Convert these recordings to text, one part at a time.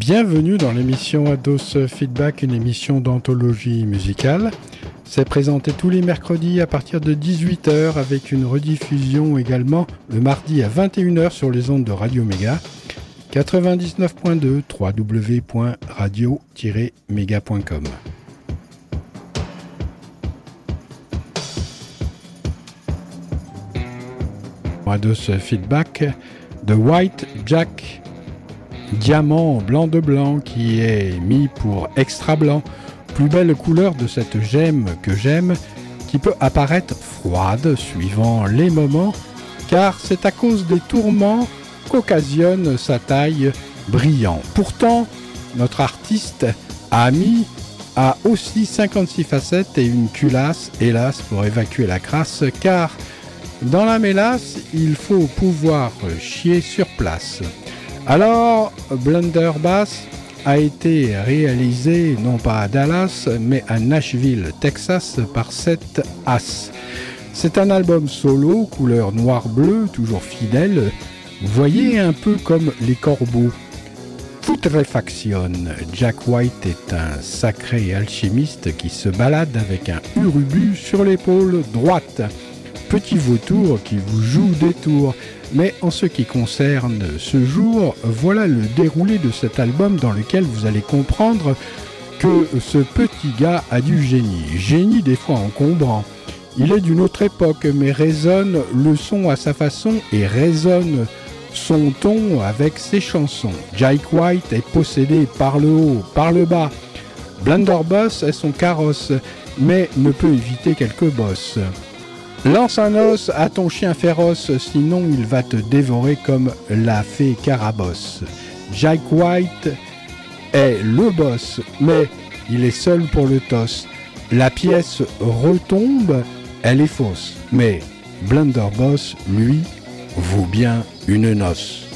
Bienvenue dans l'émission Ados Feedback, une émission d'anthologie musicale. C'est présenté tous les mercredis à partir de 18h avec une rediffusion également le mardi à 21h sur les ondes de Radio Méga 99.2 www.radio-méga.com. Ados Feedback, The White Jack diamant blanc de blanc qui est mis pour extra blanc, plus belle couleur de cette gemme que j'aime, qui peut apparaître froide suivant les moments, car c'est à cause des tourments qu'occasionne sa taille brillant. Pourtant, notre artiste ami a aussi 56 facettes et une culasse, hélas, pour évacuer la crasse, car dans la mélasse, il faut pouvoir chier sur place. Alors, Blunderbass a été réalisé non pas à Dallas, mais à Nashville, Texas, par 7 As. C'est un album solo, couleur noir-bleu, toujours fidèle. Voyez un peu comme les corbeaux. Putrefaction. Jack White est un sacré alchimiste qui se balade avec un urubu sur l'épaule droite. Petit vautour qui vous joue des tours. Mais en ce qui concerne ce jour, voilà le déroulé de cet album dans lequel vous allez comprendre que ce petit gars a du génie. Génie des fois encombrant. Il est d'une autre époque, mais résonne le son à sa façon et résonne son ton avec ses chansons. Jake White est possédé par le haut, par le bas. Blunderbuss est son carrosse, mais ne peut éviter quelques bosses. Lance un os à ton chien féroce, sinon il va te dévorer comme l'a fait Carabosse. Jack White est le boss, mais il est seul pour le toss. La pièce retombe, elle est fausse, mais Blunderboss, lui, vaut bien une noce.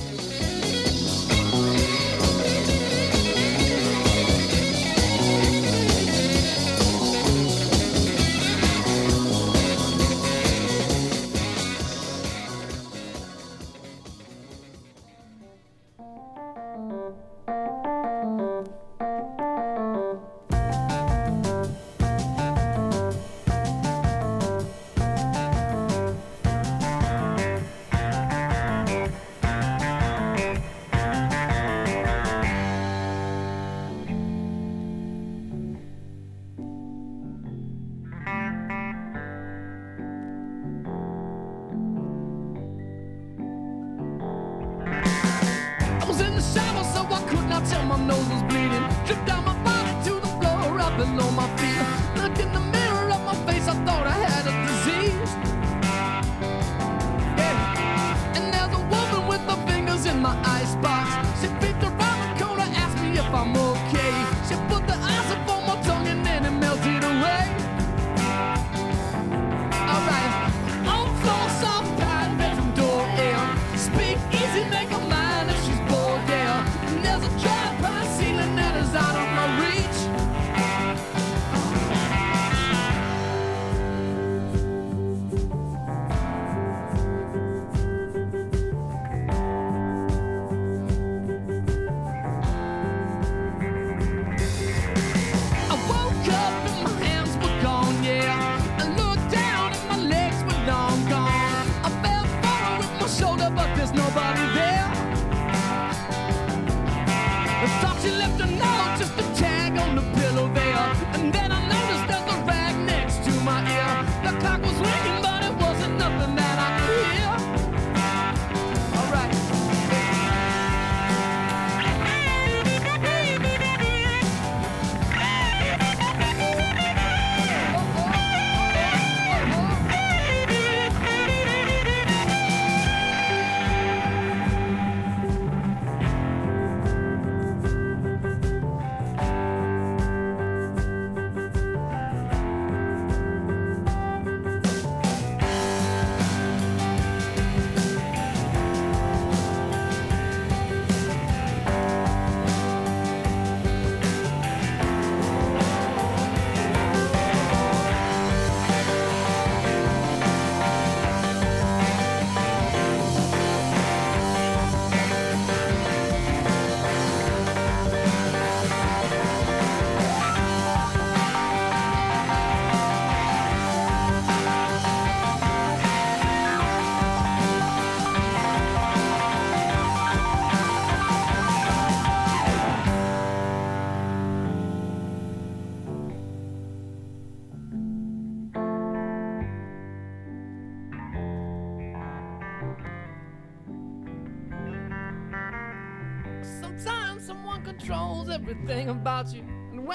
Everything about. And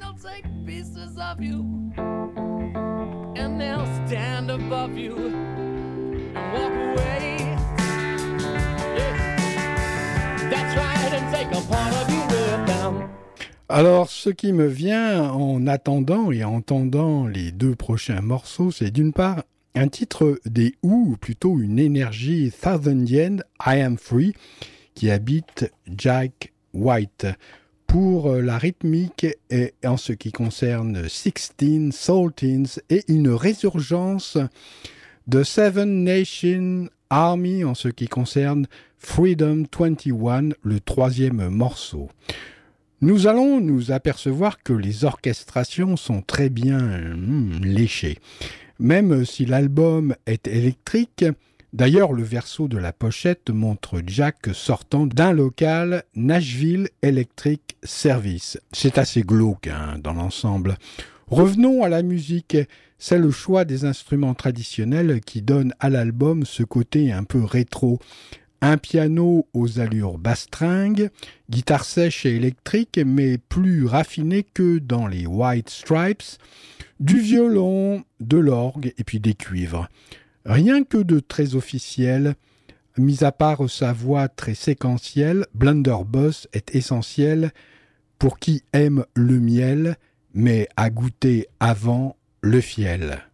they'll take pieces of you. And they'll stand above you and walk away. Alors, ce qui me vient en attendant et en entendant les deux prochains morceaux, c'est d'une part un titre des ou plutôt une énergie Thousand I Am Free, qui habite Jack White. Pour la rythmique et en ce qui concerne Sixteen, Saltins et une résurgence de Seven Nation Army en ce qui concerne Freedom 21, le troisième morceau. Nous allons nous apercevoir que les orchestrations sont très bien hmm, léchées. Même si l'album est électrique, d'ailleurs le verso de la pochette montre Jack sortant d'un local Nashville Electric Service. C'est assez glauque hein, dans l'ensemble. Revenons à la musique. C'est le choix des instruments traditionnels qui donne à l'album ce côté un peu rétro, un piano aux allures bastringues, guitare sèche et électrique, mais plus raffinée que dans les White Stripes, du violon, de l'orgue et puis des cuivres. Rien que de très officiel, mis à part sa voix très séquentielle, Blunderbuss est essentiel pour qui aime le miel, mais a goûté avant le fiel.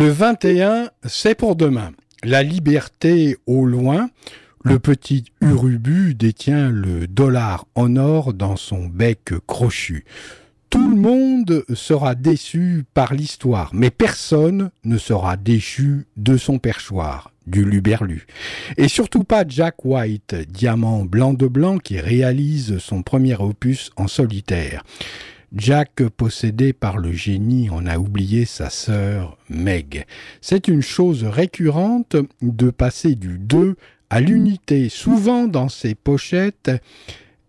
Le 21, c'est pour demain. La liberté au loin. Le petit Urubu détient le dollar en or dans son bec crochu. Tout le monde sera déçu par l'histoire, mais personne ne sera déchu de son perchoir, du Luberlu. Et surtout pas Jack White, diamant blanc de blanc qui réalise son premier opus en solitaire. Jack, possédé par le génie, en a oublié sa sœur Meg. C'est une chose récurrente de passer du 2 à l'unité. Souvent dans ses pochettes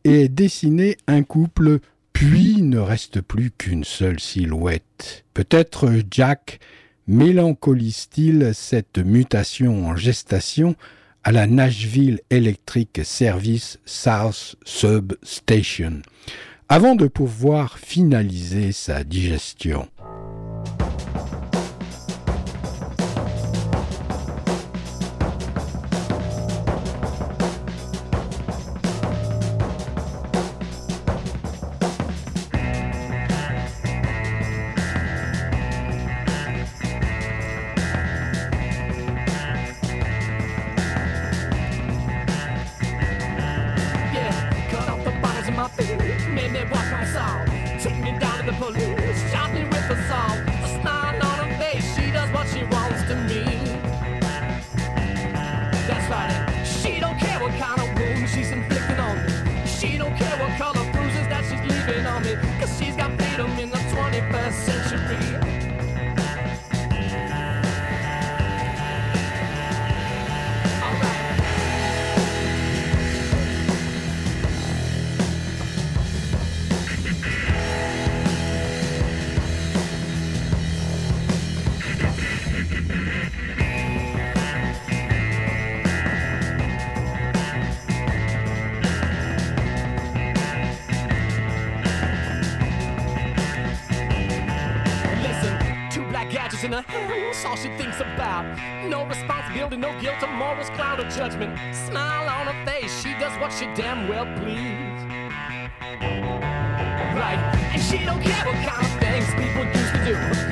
et dessiner un couple, puis ne reste plus qu'une seule silhouette. Peut-être Jack mélancolie-t-il cette mutation en gestation à la Nashville Electric Service South Sub Station, avant de pouvoir finaliser sa digestion. no responsibility, no guilt, a moral's cloud of judgment. Smile on her face, she does what she damn well please. Right, and she don't care what kind of things people used to do.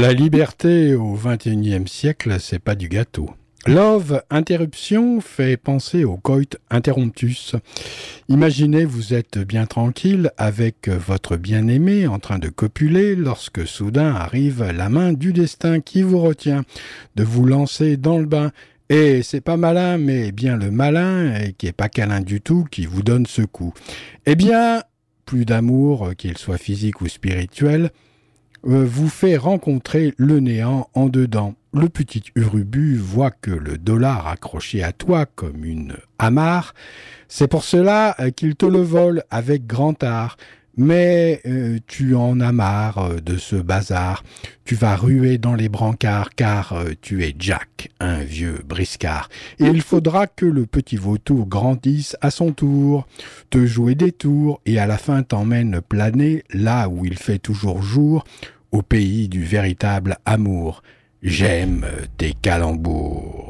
La liberté au XXIe siècle, c'est pas du gâteau. Love interruption fait penser au coit interruptus. Imaginez vous êtes bien tranquille avec votre bien-aimé en train de copuler lorsque soudain arrive la main du destin qui vous retient de vous lancer dans le bain. Et c'est pas malin, mais bien le malin, qui est pas câlin du tout, qui vous donne ce coup. Eh bien, plus d'amour, qu'il soit physique ou spirituel, vous fait rencontrer le néant en dedans. Le petit Urubu voit que le dollar accroché à toi comme une amarre, c'est pour cela euh, qu'il te le vole avec grand art. Mais euh, tu en as marre euh, de ce bazar. Tu vas ruer dans les brancards car euh, tu es Jack, un vieux briscard. Et il faudra que le petit vautour grandisse à son tour, te jouer des tours et à la fin t'emmène planer là où il fait toujours jour, au pays du véritable amour. J'aime tes calembours.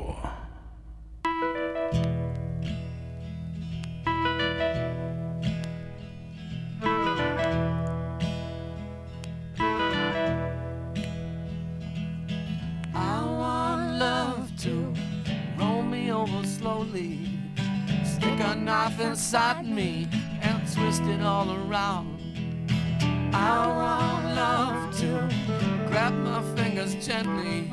Knife inside me and twist it all around. I want love to grab my fingers gently,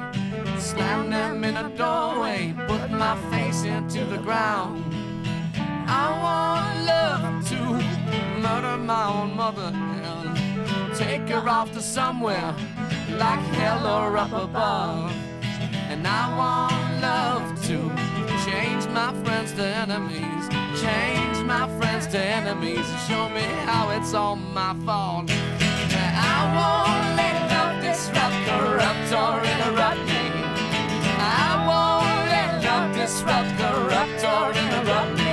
slam them in a doorway, put my face into the ground. I want love to murder my own mother and take her off to somewhere like hell or up above. And I want love to change my friends to enemies change my friends to enemies and show me how it's all my fault. I won't let love disrupt. corrupt, or interrupt me. I won't let love disrupt, corrupt, or interrupt me.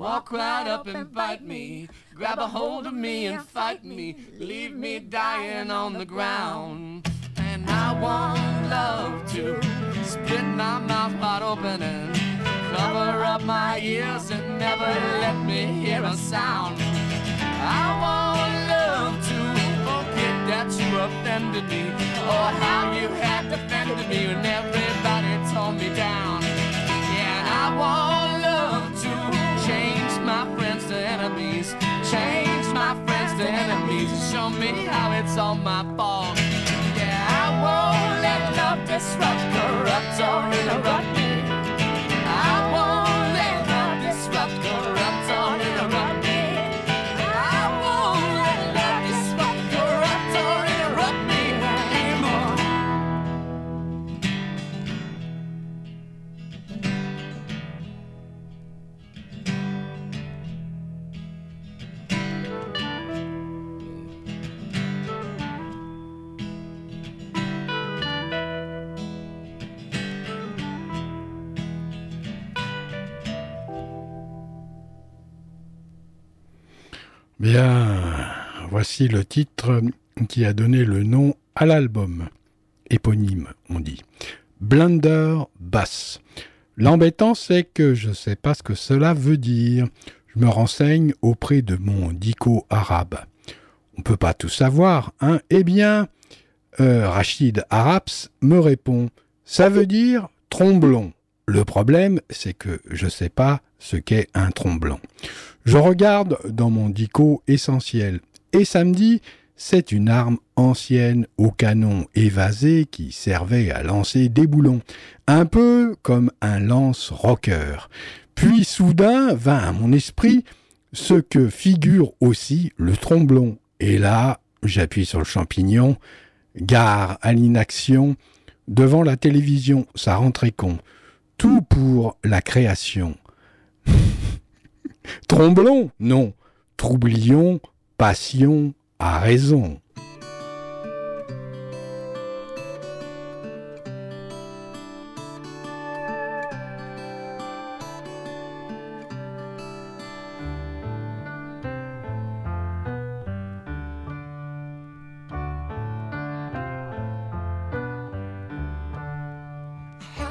Walk right up and bite me. Grab a hold of me and fight me. Leave me dying on the ground. And I want love to split my mouth wide open and cover up my ears and never let me hear a sound. I want love to forget that you offended me or how you had defended me when everybody tore me down. Yeah, and I want love to change my friends to enemies change my friends to enemies show me how it's all my fault. Yeah, I won't let love disrupt, corrupt, or interrupt me. Bien, voici le titre qui a donné le nom à l'album. Éponyme, on dit. Blunder Bass. L'embêtant, c'est que je ne sais pas ce que cela veut dire. Je me renseigne auprès de mon dico arabe. On peut pas tout savoir, hein? Eh bien, euh, Rachid Araps me répond Ça veut dire tromblon. Le problème, c'est que je ne sais pas ce qu'est un tromblon. Je regarde dans mon dico essentiel et samedi, c'est une arme ancienne au canon évasé qui servait à lancer des boulons, un peu comme un lance-rocker. Puis soudain vint à mon esprit ce que figure aussi le tromblon. Et là, j'appuie sur le champignon, gare à l'inaction, devant la télévision, ça rentrait con. Tout pour la création. Tromblon Non. Troublion, passion, a raison.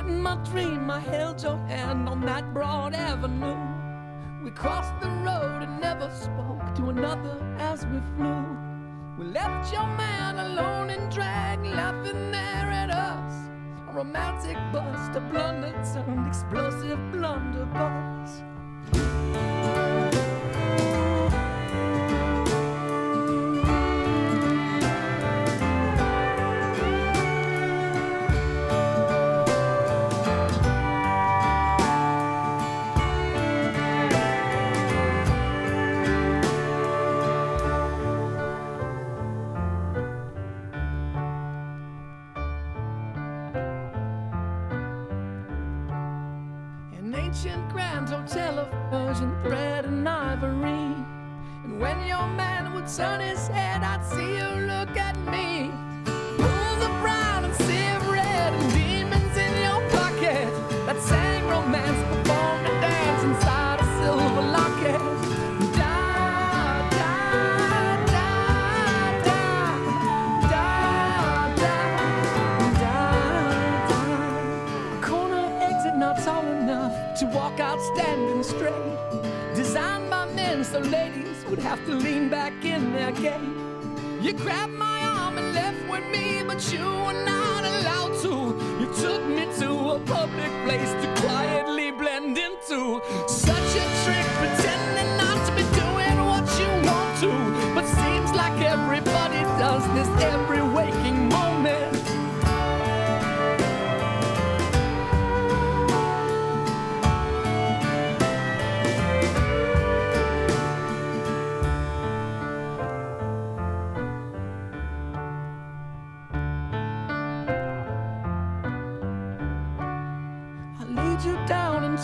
My dream, I held your hand on that broad avenue. We crossed the road and never spoke to another as we flew. We left your man alone and drag, laughing there at us. A romantic bust, a blunder turned explosive blunderbuss.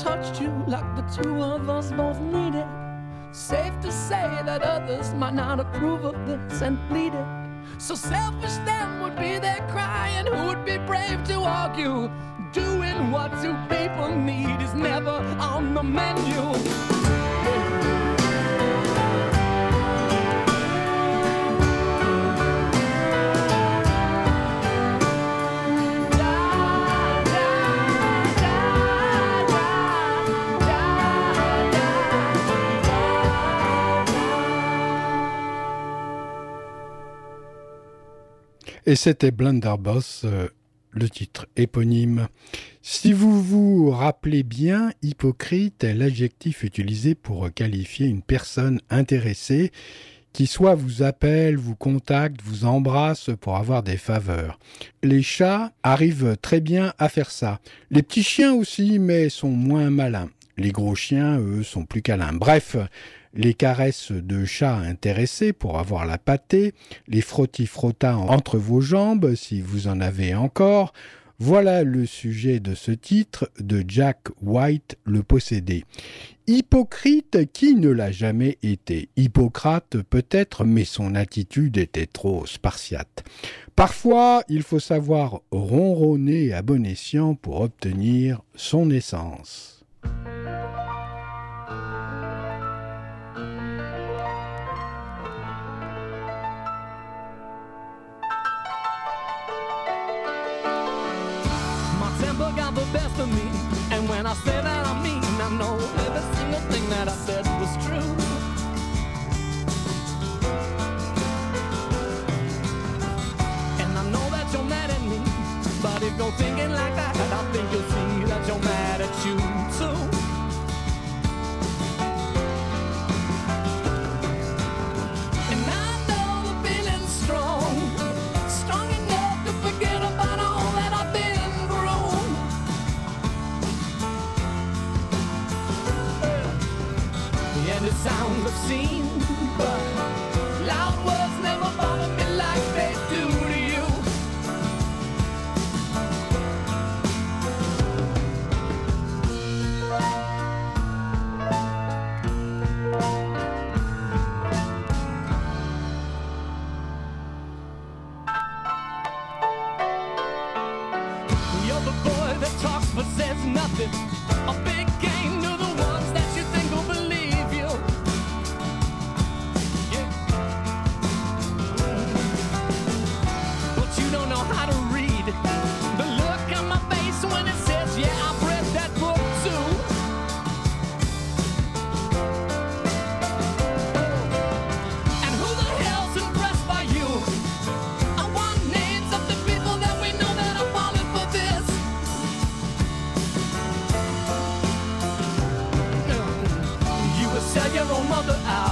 Touched you like the two of us both needed. Safe to say that others might not approve of this and it. So selfish then would be their cry, and who would be brave to argue? Doing what two people need is never on the menu. Et c'était Blunderboss, euh, le titre éponyme. Si vous vous rappelez bien, hypocrite est l'adjectif utilisé pour qualifier une personne intéressée qui soit vous appelle, vous contacte, vous embrasse pour avoir des faveurs. Les chats arrivent très bien à faire ça. Les petits chiens aussi, mais sont moins malins. Les gros chiens, eux, sont plus câlins. Bref, les caresses de chat intéressés pour avoir la pâtée, les frottis-frottas entre vos jambes si vous en avez encore, voilà le sujet de ce titre de Jack White, le possédé. Hypocrite qui ne l'a jamais été. Hippocrate peut-être, mais son attitude était trop spartiate. Parfois, il faut savoir ronronner à bon escient pour obtenir son essence. Go thinking like that, I think you'll see that you're mad at you too. And I know the feeling's strong, strong enough to forget about all that I've been through. And obscene, s'il y a un roman de.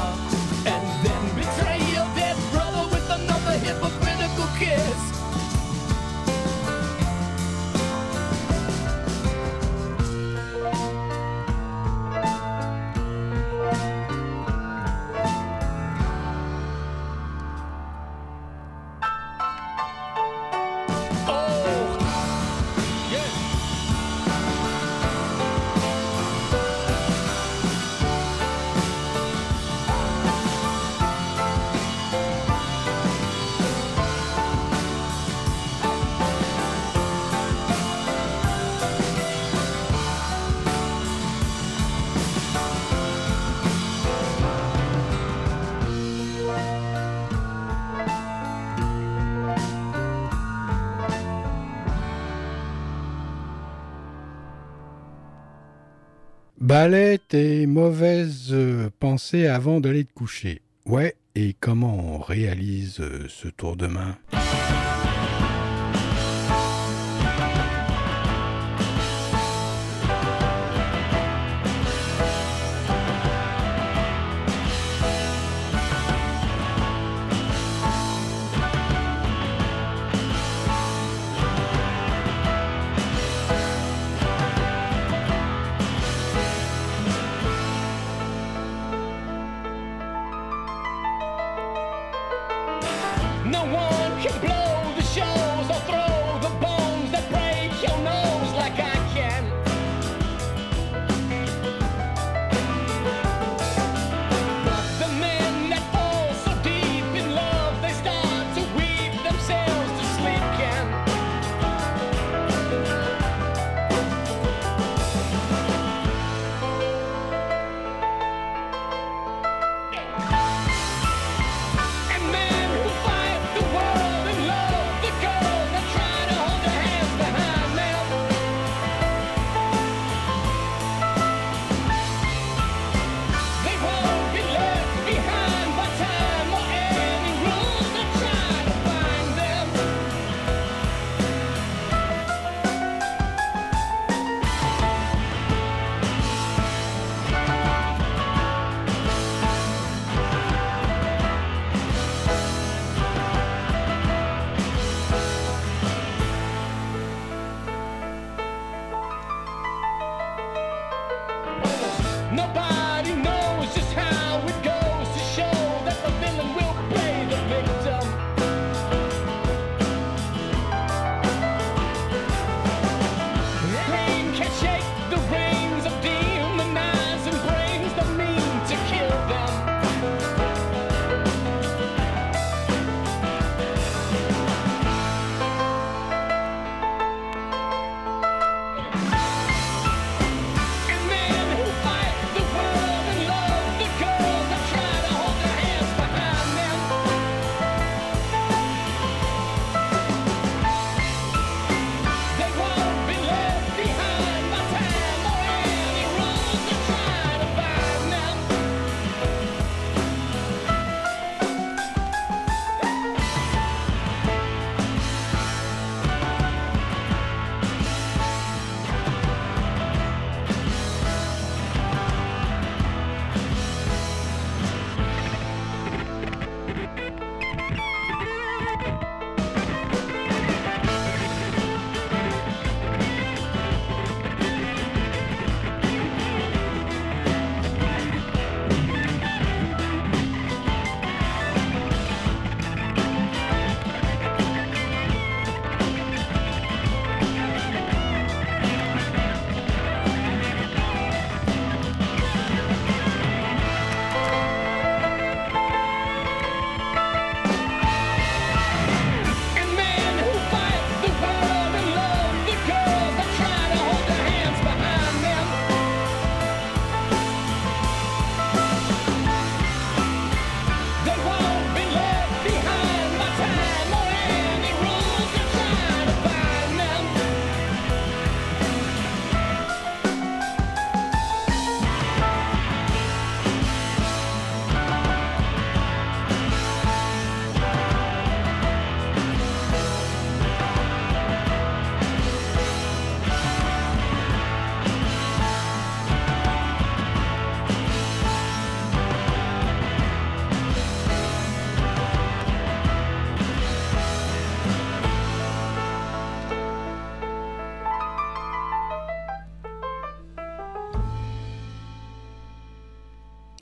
Ballet et mauvaises pensées avant d'aller te coucher. Ouais, et comment on réalise ce tour de main?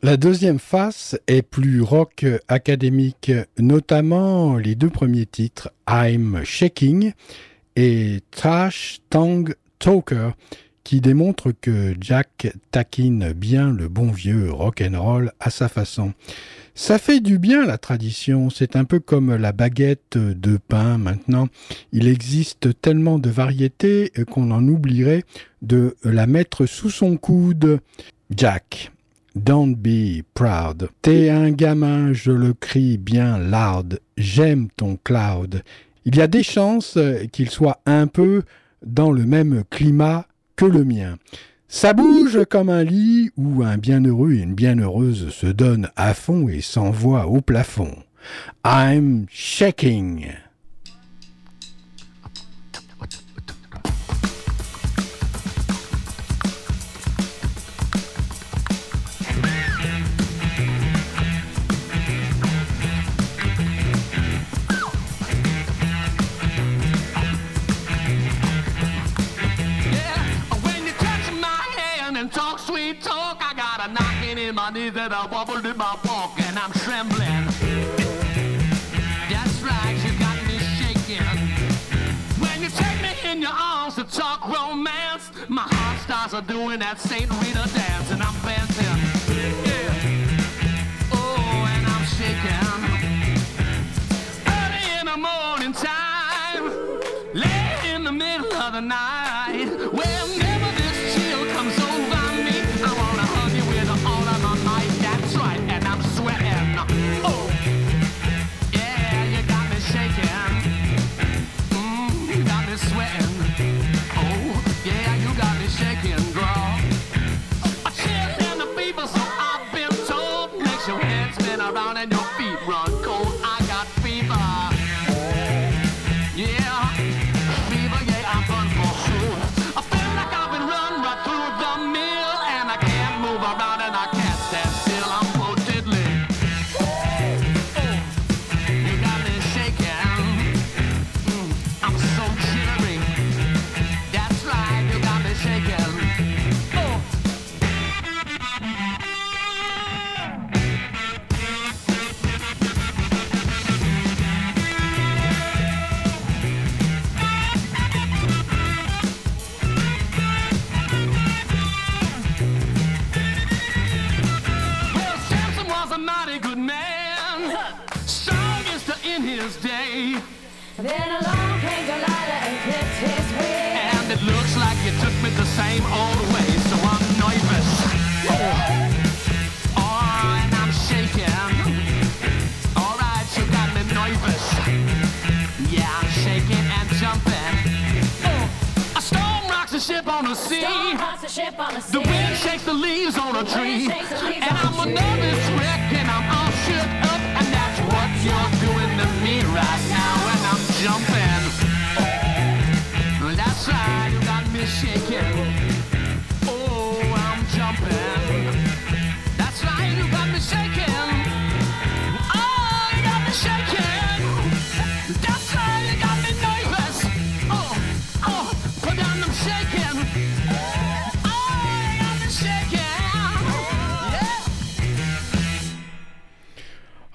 La deuxième face est plus rock académique, notamment les deux premiers titres, I'm Shaking et Trash Tongue Talker, qui démontrent que Jack taquine bien le bon vieux rock and roll à sa façon. Ça fait du bien la tradition, c'est un peu comme la baguette de pain maintenant. Il existe tellement de variétés qu'on en oublierait de la mettre sous son coude. Jack, Don't be proud. T'es un gamin, je le crie bien loud. J'aime ton cloud. Il y a des chances qu'il soit un peu dans le même climat que le mien. Ça bouge comme un lit où un bienheureux et une bienheureuse se donnent à fond et s'envoient au plafond. I'm shaking. That I wobbled in my walk and I'm trembling. That's right, you got me shaking. When you take me in your arms to talk romance, my heart starts doing that St. Rita dance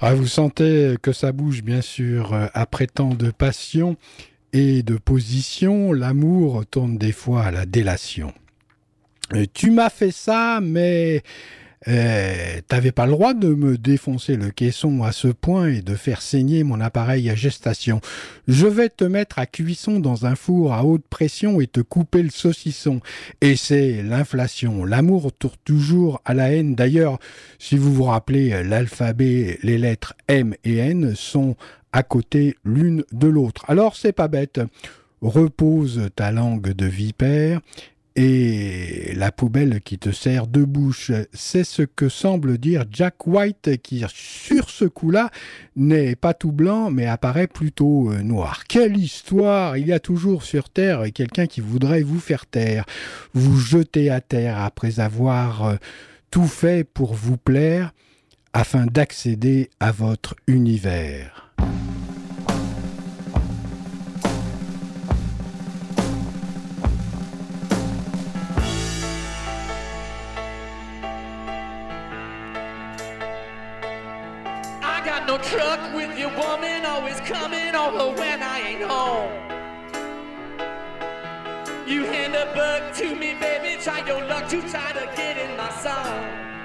Ah, vous sentez que ça bouge, bien sûr, euh, après tant de passion et de position, l'amour tourne des fois à la délation. Euh, tu m'as fait ça, mais t'avais pas le droit de me défoncer le caisson à ce point et de faire saigner mon appareil à gestation. Je vais te mettre à cuisson dans un four à haute pression et te couper le saucisson. Et c'est l'inflation. L'amour tourne toujours à la haine. D'ailleurs, si vous vous rappelez, l'alphabet, les lettres M et N sont à côté l'une de l'autre. Alors c'est pas bête. Repose ta langue de vipère et la poubelle qui te sert de bouche. C'est ce que semble dire Jack White qui, sur ce coup-là, n'est pas tout blanc mais apparaît plutôt euh, noir. Quelle histoire Il y a toujours sur Terre quelqu'un qui voudrait vous faire taire, vous jeter à terre après avoir euh, tout fait pour vous plaire afin d'accéder à votre univers. No truck with your woman always coming over when I ain't home. You hand a book to me, baby, try your luck to try to get in my song.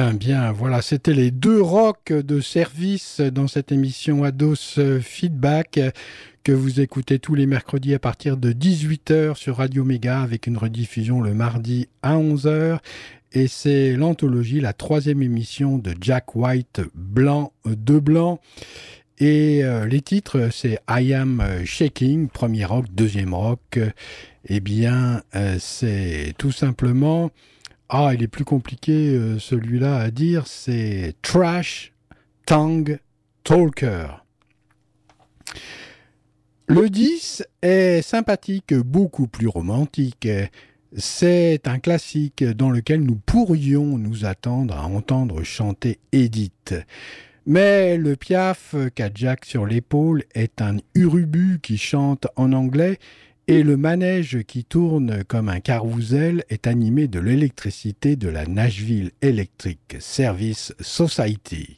Bien, bien, voilà, c'était les deux rocks de service dans cette émission Ados Feedback que vous écoutez tous les mercredis à partir de 18h sur Radio Méga avec une rediffusion le mardi à 11h. Et c'est l'anthologie, la troisième émission de Jack White, Blanc de Blanc. Et euh, les titres, c'est I Am Shaking, premier rock, deuxième rock. Eh bien, euh, c'est tout simplement ah, il est plus compliqué euh, celui-là à dire, c'est Trash Tongue Talker. Le 10 est sympathique, beaucoup plus romantique. C'est un classique dans lequel nous pourrions nous attendre à entendre chanter Edith. Mais le piaf qu'a Jack sur l'épaule est un urubu qui chante en anglais et le manège qui tourne comme un carrousel est animé de l'électricité de la Nashville Electric Service Society.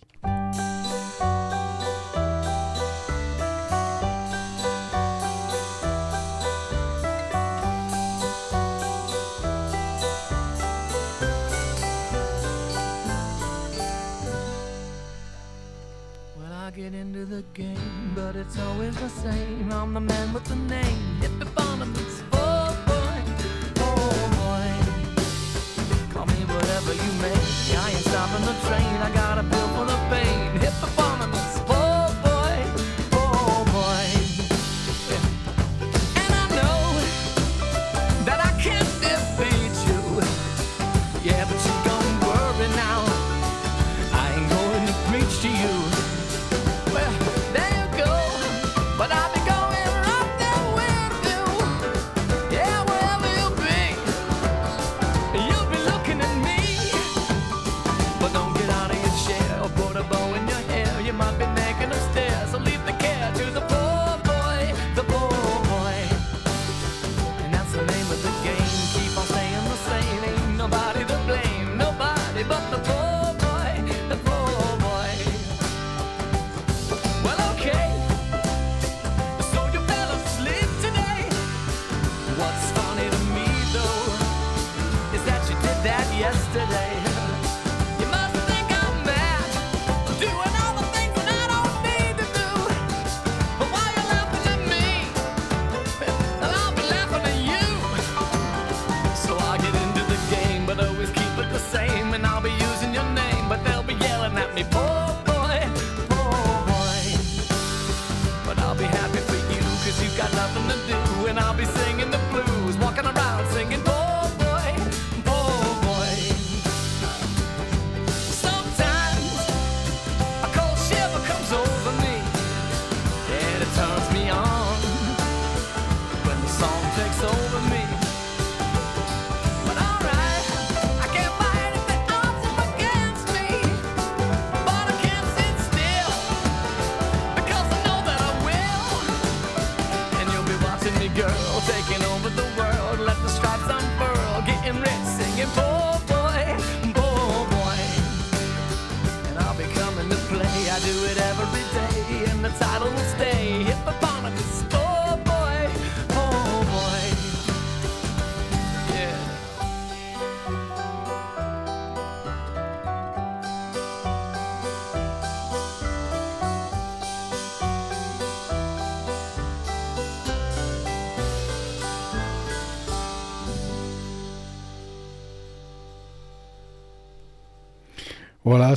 get into the game, but it's always the same. Man. You may. I ain't stopping the train. I got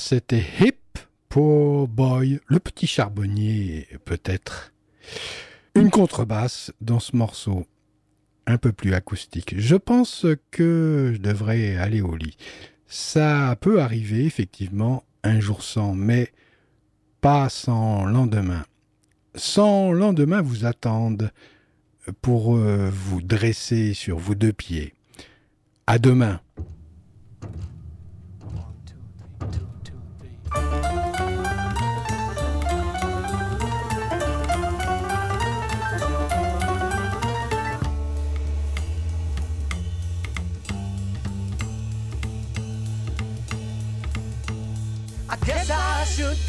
c'était Hip Poor Boy, le petit charbonnier peut-être. Une contrebasse dans ce morceau, un peu plus acoustique. Je pense que je devrais aller au lit. Ça peut arriver effectivement un jour sans, mais pas sans lendemain. Sans lendemain vous attendent pour euh, vous dresser sur vos deux pieds. À demain.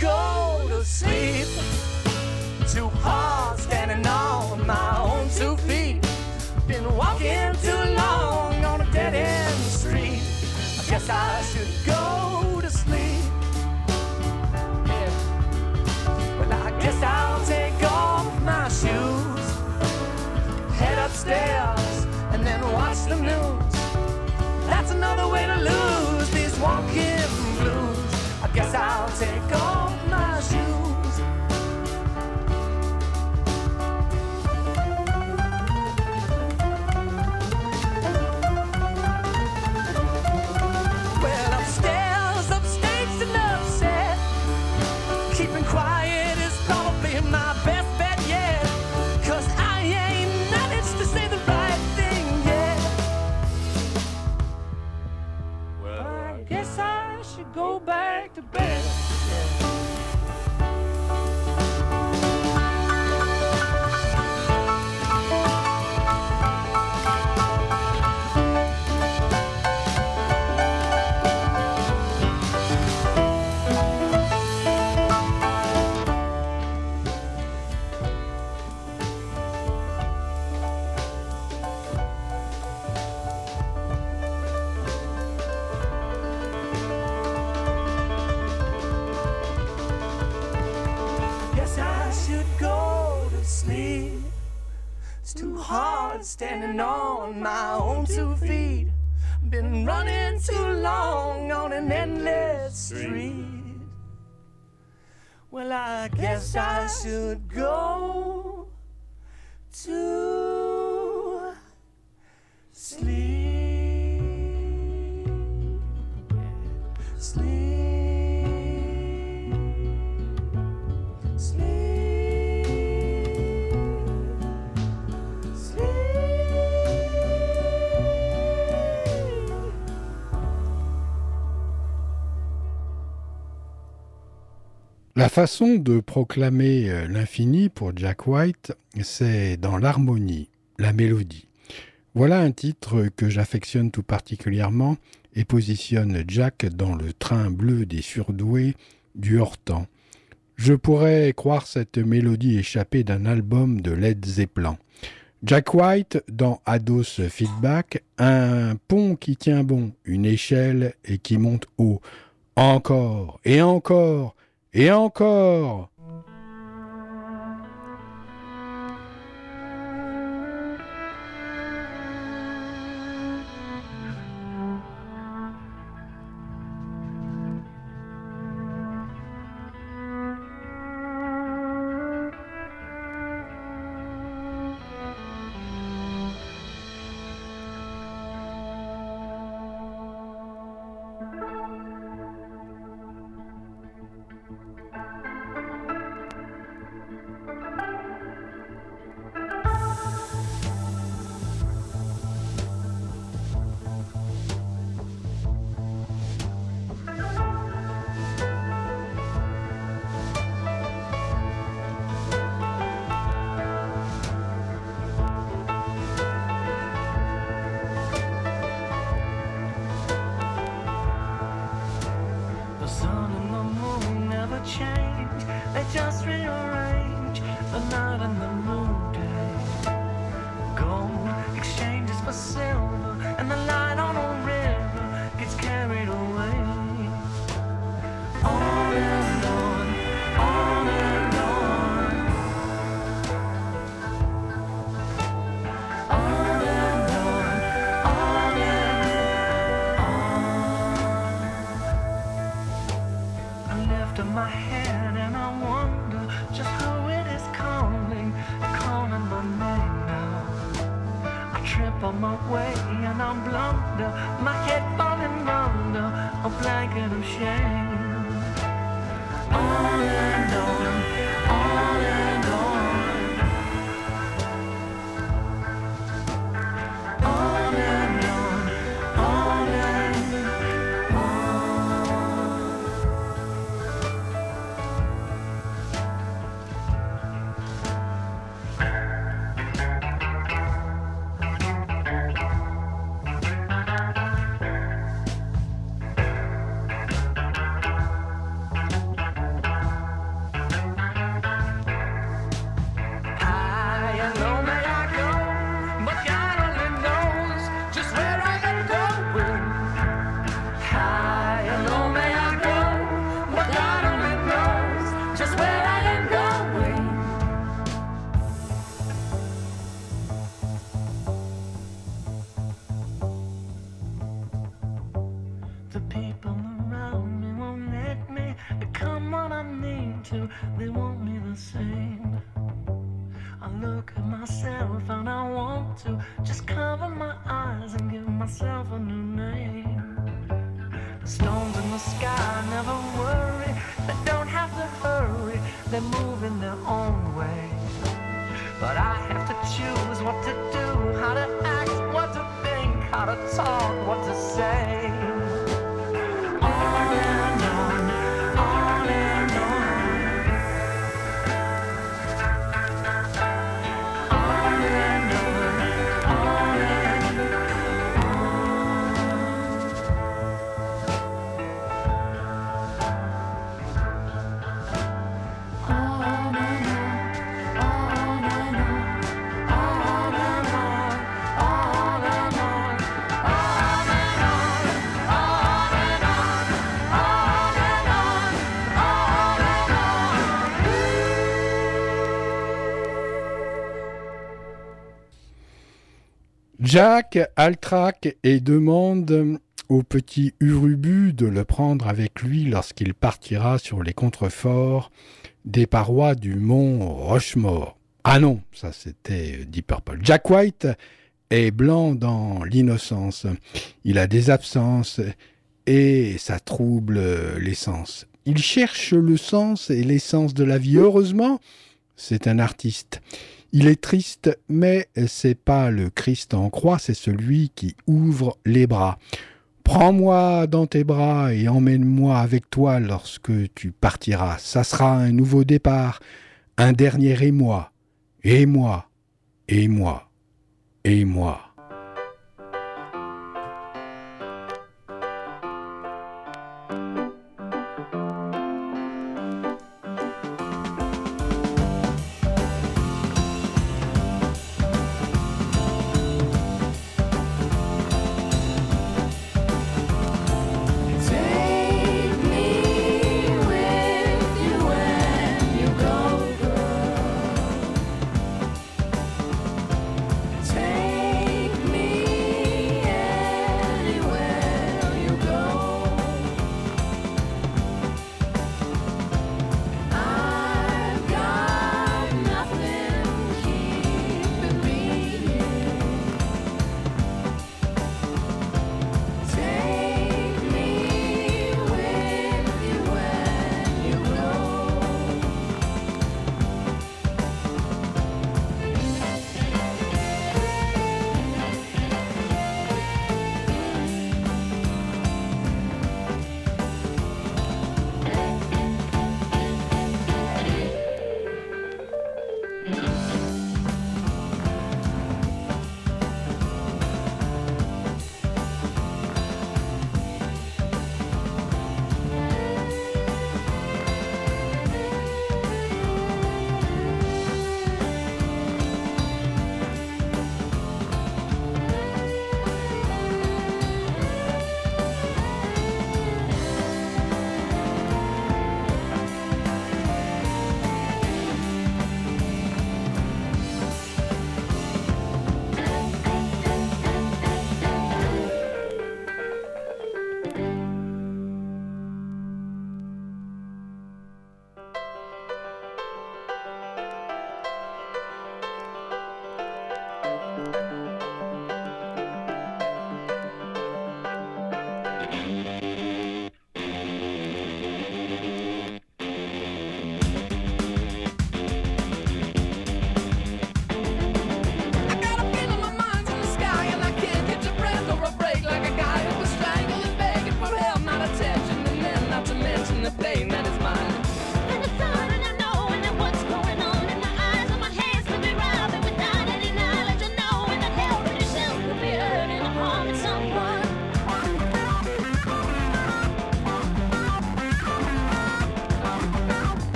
Go to sleep. Too hard standing on my own two feet. Been walking too long on a dead end street. I guess I should go to sleep. Well, I guess I'll take off my shoes, head upstairs, and then watch the news. That's another way to lose these walking blues. I guess I'll take off go back to bed. I should go façon de proclamer euh, l'infini pour Jack White, c'est dans l'harmonie, la mélodie. Voilà un titre que j'affectionne tout particulièrement et positionne Jack dans le train bleu des surdoués du hors-temps. Je pourrais croire cette mélodie échappée d'un album de Led Zeppelin. Jack White dans Ados Feedback, un pont qui tient bon, une échelle et qui monte haut. Encore et encore et encore. Jack Altrac et demande au petit Urubu de le prendre avec lui lorsqu'il partira sur les contreforts des parois du mont Rochemort. Ah non, ça c'était Deep Purple. Jack White est blanc dans l'innocence. Il a des absences et ça trouble l'essence. Il cherche le sens et l'essence de la vie. Heureusement, c'est un artiste. Il est triste, mais c'est pas le Christ en croix, c'est celui qui ouvre les bras. Prends-moi dans tes bras et emmène-moi avec toi lorsque tu partiras. Ça sera un nouveau départ, un dernier et moi, et moi,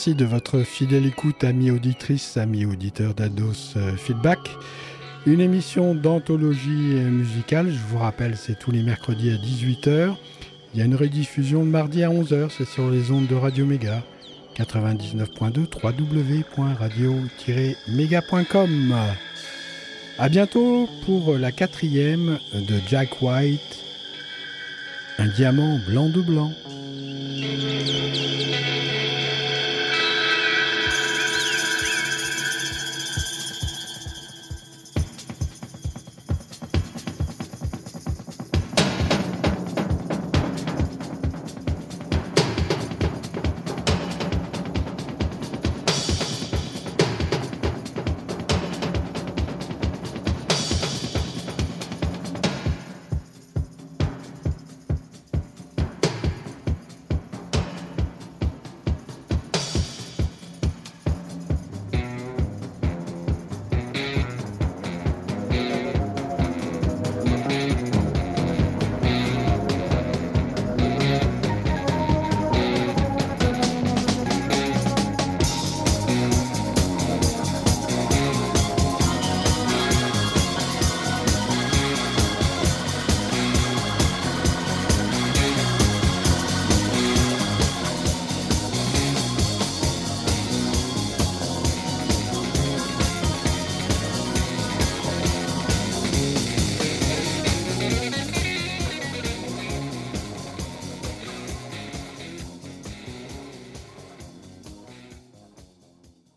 merci de votre fidèle écoute, amis auditrices, amis auditeurs d'Ados euh, Feedback. Une émission d'anthologie musicale, je vous rappelle, c'est tous les mercredis à 18h. Il y a une rediffusion le mardi à 11h, c'est sur les ondes de Radio Méga. 99.2 www.radio-méga.com. A bientôt pour la quatrième de Jack White, un diamant blanc de blanc.